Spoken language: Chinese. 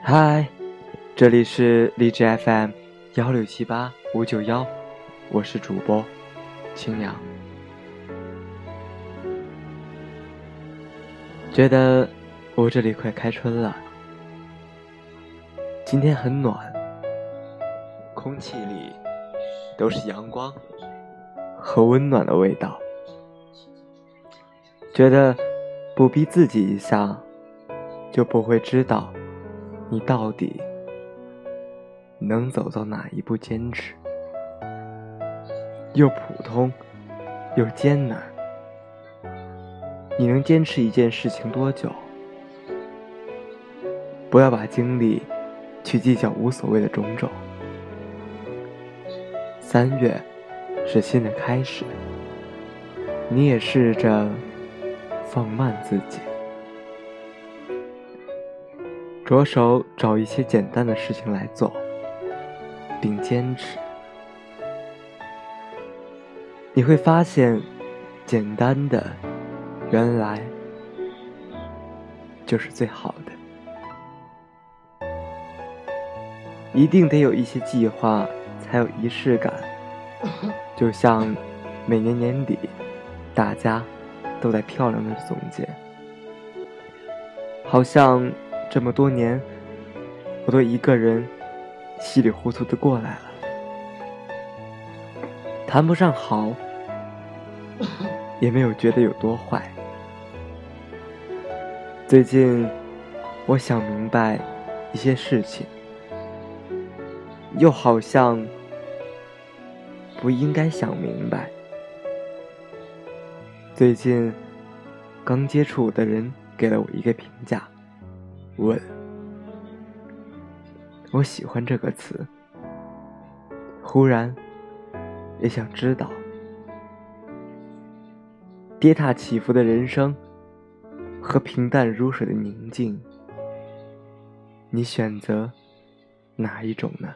嗨，这里是荔枝 FM 幺六七八五九幺，我是主播青阳。觉得我这里快开春了，今天很暖，空气里都是阳光和温暖的味道。觉得不逼自己一下，就不会知道。你到底能走到哪一步？坚持又普通又艰难，你能坚持一件事情多久？不要把精力去计较无所谓的种种。三月是新的开始，你也试着放慢自己。着手找一些简单的事情来做，并坚持，你会发现，简单的原来就是最好的。一定得有一些计划，才有仪式感。就像每年年底，大家都在漂亮的总结，好像。这么多年，我都一个人稀里糊涂的过来了，谈不上好，也没有觉得有多坏。最近，我想明白一些事情，又好像不应该想明白。最近，刚接触我的人给了我一个评价。问，我喜欢这个词。忽然，也想知道，跌宕起伏的人生和平淡如水的宁静，你选择哪一种呢？